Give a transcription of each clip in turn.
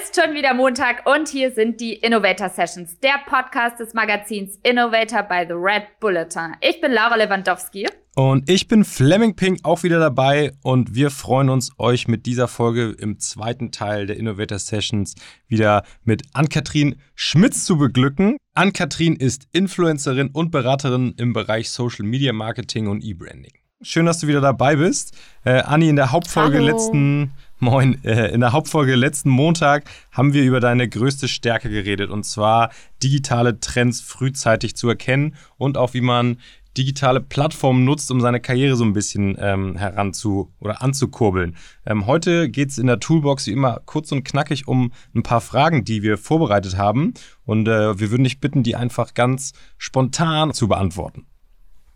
ist schon wieder Montag und hier sind die Innovator Sessions, der Podcast des Magazins Innovator by the Red Bulletin. Ich bin Laura Lewandowski. Und ich bin Fleming Pink auch wieder dabei und wir freuen uns, euch mit dieser Folge im zweiten Teil der Innovator Sessions wieder mit Ann-Kathrin Schmitz zu beglücken. Ann-Kathrin ist Influencerin und Beraterin im Bereich Social Media Marketing und E-Branding. Schön, dass du wieder dabei bist. Äh, Anni, in der Hauptfolge Hallo. letzten Moin, äh, in der Hauptfolge letzten Montag haben wir über deine größte Stärke geredet und zwar digitale Trends frühzeitig zu erkennen und auch wie man digitale Plattformen nutzt, um seine Karriere so ein bisschen ähm, heranzu oder anzukurbeln. Ähm, heute geht es in der Toolbox wie immer kurz und knackig um ein paar Fragen, die wir vorbereitet haben und äh, wir würden dich bitten, die einfach ganz spontan zu beantworten.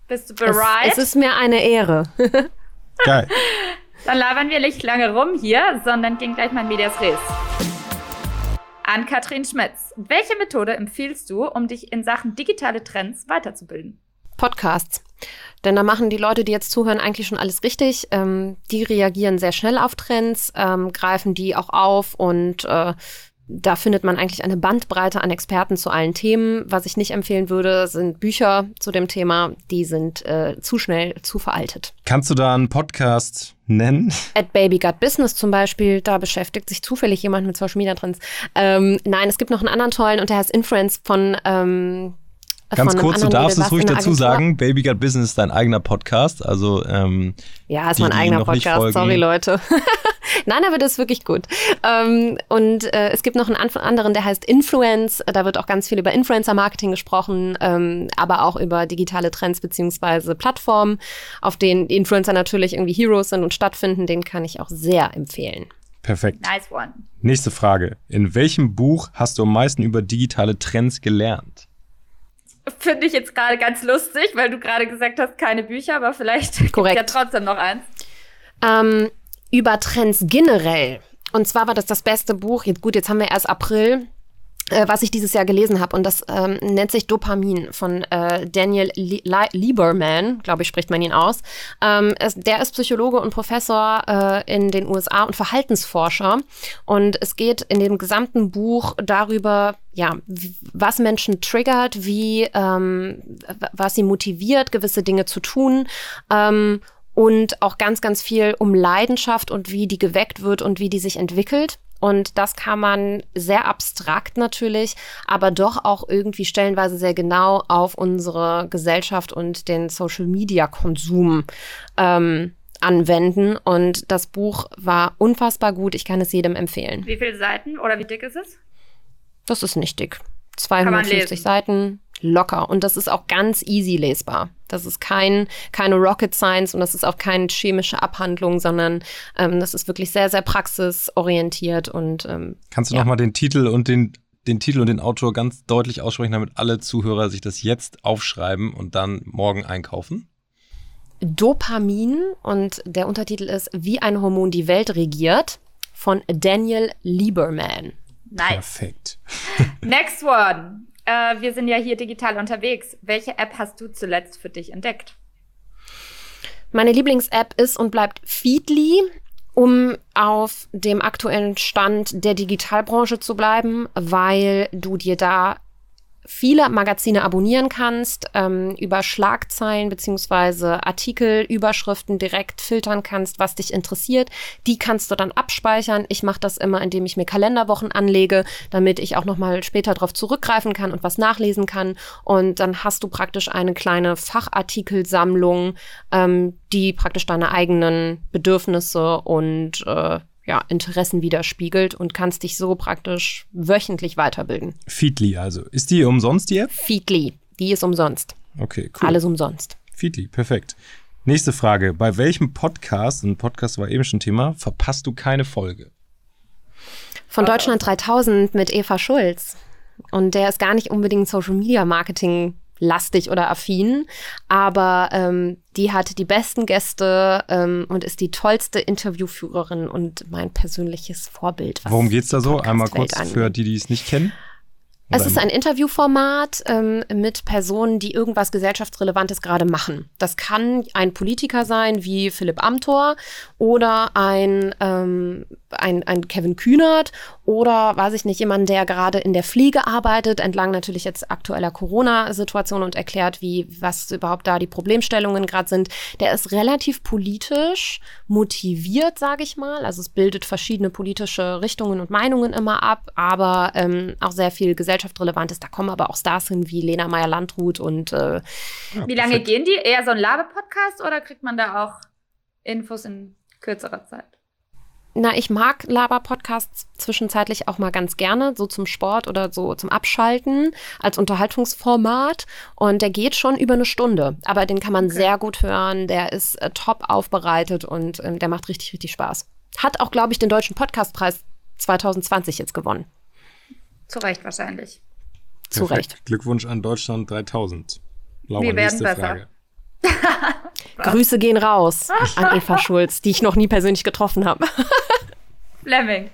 Bist du Es, bereit? es ist mir eine Ehre. Geil. Dann labern wir nicht lange rum hier, sondern gehen gleich mal in Medias Res. An Katrin Schmitz. Welche Methode empfiehlst du, um dich in Sachen digitale Trends weiterzubilden? Podcasts. Denn da machen die Leute, die jetzt zuhören, eigentlich schon alles richtig. Ähm, die reagieren sehr schnell auf Trends, ähm, greifen die auch auf und äh, da findet man eigentlich eine Bandbreite an Experten zu allen Themen. Was ich nicht empfehlen würde, sind Bücher zu dem Thema. Die sind äh, zu schnell, zu veraltet. Kannst du da einen Podcast nennen? At Baby Got Business zum Beispiel, da beschäftigt sich zufällig jemand mit Social Media Trends. Ähm, nein, es gibt noch einen anderen tollen und der heißt Influence von. Ähm, Ganz kurz, du darfst es was ruhig dazu sagen. Baby Got Business ist dein eigener Podcast. Also ähm, Ja, ist die, mein eigener Podcast, sorry Leute. Nein, aber das ist wirklich gut. Ähm, und äh, es gibt noch einen an- anderen, der heißt Influence. Da wird auch ganz viel über Influencer-Marketing gesprochen, ähm, aber auch über digitale Trends beziehungsweise Plattformen, auf denen die Influencer natürlich irgendwie Heroes sind und stattfinden. Den kann ich auch sehr empfehlen. perfekt. Nice one. Nächste Frage. In welchem Buch hast du am meisten über digitale Trends gelernt? Finde ich jetzt gerade ganz lustig, weil du gerade gesagt hast, keine Bücher, aber vielleicht Korrekt. ja trotzdem noch eins. Ähm, über Trends generell. Und zwar war das das beste Buch. Jetzt, gut, jetzt haben wir erst April. Äh, was ich dieses Jahr gelesen habe. Und das ähm, nennt sich Dopamin von äh, Daniel Li Li Lieberman, glaube ich, spricht man ihn aus. Ähm, es, der ist Psychologe und Professor äh, in den USA und Verhaltensforscher. Und es geht in dem gesamten Buch darüber, ja, was Menschen triggert, wie, ähm, was sie motiviert, gewisse Dinge zu tun. Ähm, und auch ganz, ganz viel um Leidenschaft und wie die geweckt wird und wie die sich entwickelt. Und das kann man sehr abstrakt natürlich, aber doch auch irgendwie stellenweise sehr genau auf unsere Gesellschaft und den Social-Media-Konsum ähm, anwenden. Und das Buch war unfassbar gut. Ich kann es jedem empfehlen. Wie viele Seiten oder wie dick ist es? Das ist nicht dick. man 250 lesen. Seiten, locker. Und das ist auch ganz easy lesbar. Das ist kein, keine Rocket Science und das ist auch keine chemische Abhandlung, sondern ähm, das ist wirklich sehr, sehr praxisorientiert und ähm, Kannst du Ja. noch mal den Titel und den, den Titel und den Autor ganz deutlich aussprechen, damit alle Zuhörer sich das jetzt aufschreiben und dann morgen einkaufen? Dopamin und der Untertitel ist Wie ein Hormon die Welt regiert von Daniel Lieberman. Nice. Perfekt. Next one. Äh, wir sind ja hier digital unterwegs. Welche App hast du zuletzt für dich entdeckt? Meine Lieblings-App ist und bleibt Feedly, um auf dem aktuellen Stand der Digitalbranche zu bleiben, weil du dir da viele Magazine abonnieren kannst, ähm, über Schlagzeilen beziehungsweise Artikel, Überschriften direkt filtern kannst, was dich interessiert. Die kannst du dann abspeichern. Ich mache das immer, indem ich mir Kalenderwochen anlege, damit ich auch nochmal später darauf zurückgreifen kann und was nachlesen kann. Und dann hast du praktisch eine kleine Fachartikelsammlung, ähm, die praktisch deine eigenen Bedürfnisse und äh, ja, Interessen widerspiegelt und kannst dich so praktisch wöchentlich weiterbilden. Feedly also. Ist die umsonst, die App? Feedly, die ist umsonst. Okay, cool. Alles umsonst. Feedly, perfekt. Nächste Frage. Bei welchem Podcast, ein Podcast war eben schon Thema, verpasst du keine Folge? Von Deutschland 3000 mit Eva Schulz. Und der ist gar nicht unbedingt Social Media Marketing lastig oder affin, aber ähm, die hat die besten Gäste ähm, und ist die tollste Interviewführerin und mein persönliches Vorbild. Worum geht's da so? Einmal kurz angeht. für die, die es nicht kennen. Es ist ein Interviewformat ähm, mit Personen, die irgendwas gesellschaftsrelevantes gerade machen. Das kann ein Politiker sein, wie Philipp Amthor, oder ein, ähm, ein, ein Kevin Kühnert, oder weiß ich nicht, jemand, der gerade in der Pflege arbeitet, entlang natürlich jetzt aktueller Corona-Situation und erklärt, wie, was überhaupt da die Problemstellungen gerade sind. Der ist relativ politisch motiviert, sage ich mal. Also es bildet verschiedene politische Richtungen und Meinungen immer ab, aber ähm, auch sehr viel Gesellschaft gesellschaftsrelevant ist. Da kommen aber auch Stars hin wie Lena Meyer-Landrut und. Äh, ja, wie lange gehen die? Eher so ein Labe-Podcast oder kriegt man da auch Infos in kürzerer Zeit? Na, ich mag Laber-Podcasts zwischenzeitlich auch mal ganz gerne, so zum Sport oder so zum Abschalten als Unterhaltungsformat. Und der geht schon über eine Stunde. Aber den kann man okay. sehr gut hören. Der ist äh, top aufbereitet und äh, der macht richtig, richtig Spaß. Hat auch, glaube ich, den Deutschen Podcastpreis 2020 jetzt gewonnen. Zu Recht wahrscheinlich. Zu Recht. Glückwunsch an Deutschland 3000. Laura, Wir werden besser. Grüße gehen raus an Eva Schulz, die ich noch nie persönlich getroffen habe. Fleming.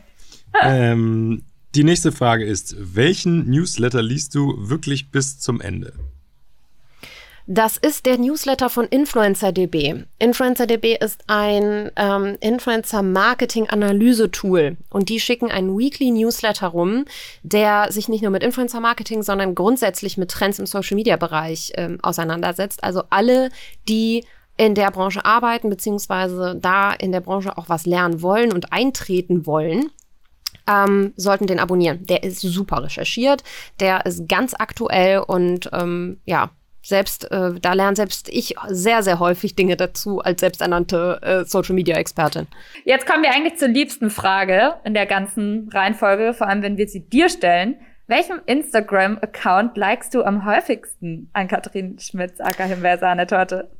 Ähm, die nächste Frage ist: Welchen Newsletter liest du wirklich bis zum Ende? Das ist der Newsletter von InfluencerDB. InfluencerDB ist ein ähm, Influencer-Marketing-Analyse-Tool und die schicken einen Weekly Newsletter rum, der sich nicht nur mit Influencer-Marketing, sondern grundsätzlich mit Trends im Social-Media-Bereich ähm, auseinandersetzt. Also alle, die in der Branche arbeiten, beziehungsweise da in der Branche auch was lernen wollen und eintreten wollen, ähm, sollten den abonnieren. Der ist super recherchiert, der ist ganz aktuell und ähm, ja, selbst, äh, da lernt selbst ich sehr, sehr häufig Dinge dazu als selbsternannte äh, Social Media Expertin. Jetzt kommen wir eigentlich zur liebsten Frage in der ganzen Reihenfolge, vor allem wenn wir sie dir stellen. Welchem Instagram-Account likest du am häufigsten an Katrin Schmitz, aka Himbeersahne-Torte?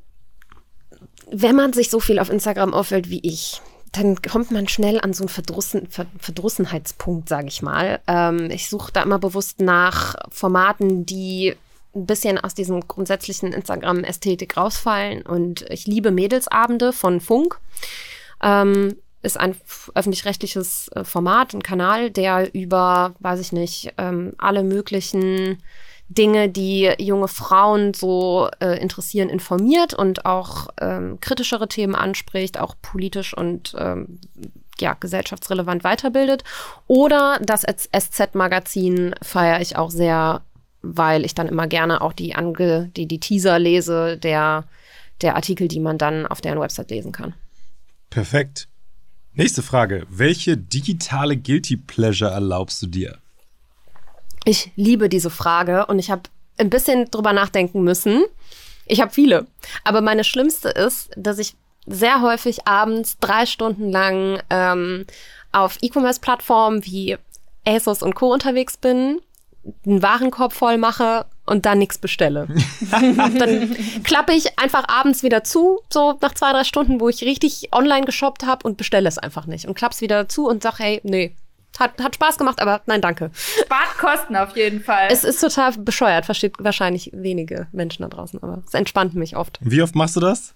Wenn man sich so viel auf Instagram auffällt wie ich, dann kommt man schnell an so einen Verdrussen, Verdrussenheitspunkt, sage ich mal. Ähm, ich suche da immer bewusst nach Formaten, die ein bisschen aus diesem grundsätzlichen Instagram-Ästhetik rausfallen. Und ich liebe Mädelsabende von Funk. Ähm, ist ein öffentlich-rechtliches äh, Format, ein Kanal, der über, weiß ich nicht, ähm, alle möglichen Dinge, die junge Frauen so äh, interessieren, informiert und auch ähm, kritischere Themen anspricht, auch politisch und ähm, ja, gesellschaftsrelevant weiterbildet. Oder das SZ-Magazin feiere ich auch sehr weil ich dann immer gerne auch die, Ange die, die Teaser lese der, der Artikel, die man dann auf deren Website lesen kann. Perfekt. Nächste Frage. Welche digitale Guilty Pleasure erlaubst du dir? Ich liebe diese Frage und ich habe ein bisschen drüber nachdenken müssen. Ich habe viele. Aber meine schlimmste ist, dass ich sehr häufig abends drei Stunden lang ähm, auf E-Commerce-Plattformen wie ASOS und Co. unterwegs bin einen Warenkorb voll mache und dann nichts bestelle. dann klappe ich einfach abends wieder zu, so nach zwei, drei Stunden, wo ich richtig online geshoppt habe und bestelle es einfach nicht. Und klapp's wieder zu und sag, hey, nee, hat, hat Spaß gemacht, aber nein, danke. Spart Kosten auf jeden Fall. Es ist total bescheuert, versteht wahrscheinlich wenige Menschen da draußen, aber es entspannt mich oft. Wie oft machst du das?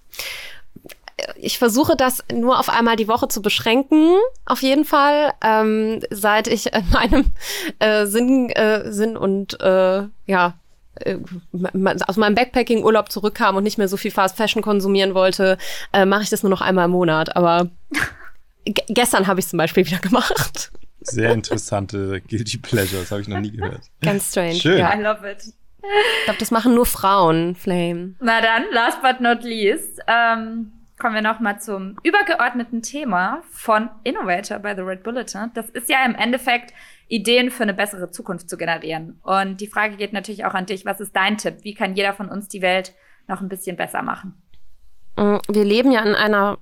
ich versuche das nur auf einmal die Woche zu beschränken, auf jeden Fall. Ähm, seit ich in meinem äh, Sinn, äh, Sinn und äh, ja, äh, aus meinem Backpacking-Urlaub zurückkam und nicht mehr so viel Fast Fashion konsumieren wollte, äh, mache ich das nur noch einmal im Monat. Aber gestern habe ich zum Beispiel wieder gemacht. Sehr interessante Guilty Pleasures, habe ich noch nie gehört. Ganz strange. Schön. Ja, I love it. Ich glaube, das machen nur Frauen, Flame. Na dann, last but not least, ähm, kommen wir nochmal zum übergeordneten Thema von Innovator bei The Red Bulletin. Das ist ja im Endeffekt, Ideen für eine bessere Zukunft zu generieren. Und die Frage geht natürlich auch an dich. Was ist dein Tipp? Wie kann jeder von uns die Welt noch ein bisschen besser machen? Mm, wir leben ja in einer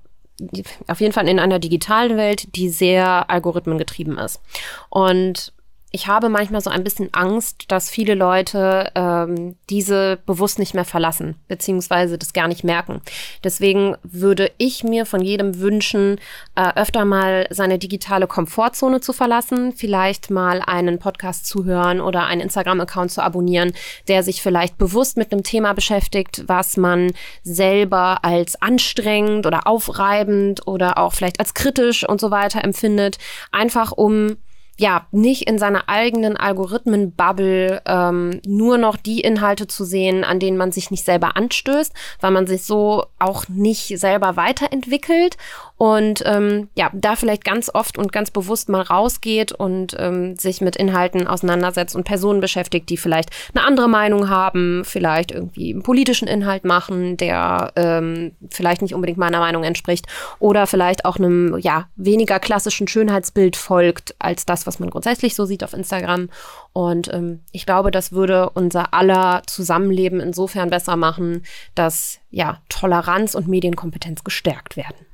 auf jeden Fall in einer digitalen Welt, die sehr algorithmengetrieben ist. Und ich habe manchmal so ein bisschen Angst, dass viele Leute ähm, diese bewusst nicht mehr verlassen, beziehungsweise das gar nicht merken. Deswegen würde ich mir von jedem wünschen, äh, öfter mal seine digitale Komfortzone zu verlassen, vielleicht mal einen Podcast zu hören oder einen Instagram-Account zu abonnieren, der sich vielleicht bewusst mit einem Thema beschäftigt, was man selber als anstrengend oder aufreibend oder auch vielleicht als kritisch und so weiter empfindet, einfach um ja, nicht in seiner eigenen Algorithmen-Bubble ähm, nur noch die Inhalte zu sehen, an denen man sich nicht selber anstößt, weil man sich so auch nicht selber weiterentwickelt. Und ähm, ja, da vielleicht ganz oft und ganz bewusst mal rausgeht und ähm, sich mit Inhalten auseinandersetzt und Personen beschäftigt, die vielleicht eine andere Meinung haben, vielleicht irgendwie einen politischen Inhalt machen, der ähm, vielleicht nicht unbedingt meiner Meinung entspricht oder vielleicht auch einem ja weniger klassischen Schönheitsbild folgt als das, was man grundsätzlich so sieht auf Instagram. Und ähm, ich glaube, das würde unser aller Zusammenleben insofern besser machen, dass ja Toleranz und Medienkompetenz gestärkt werden.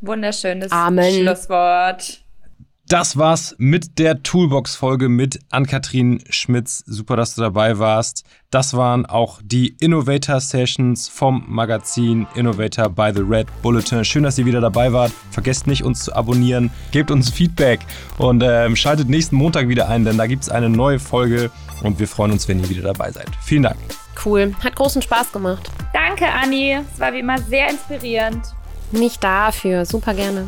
Wunderschönes Amen. Schlusswort. Das war's mit der Toolbox-Folge mit Ann-Kathrin Schmitz. Super, dass du dabei warst. Das waren auch die Innovator Sessions vom Magazin Innovator by the Red Bulletin. Schön, dass ihr wieder dabei wart. Vergesst nicht, uns zu abonnieren. Gebt uns Feedback und ähm, schaltet nächsten Montag wieder ein, denn da gibt's eine neue Folge und wir freuen uns, wenn ihr wieder dabei seid. Vielen Dank. Cool. Hat großen Spaß gemacht. Danke, Anni. Es war wie immer sehr inspirierend. Nicht dafür. Super gerne.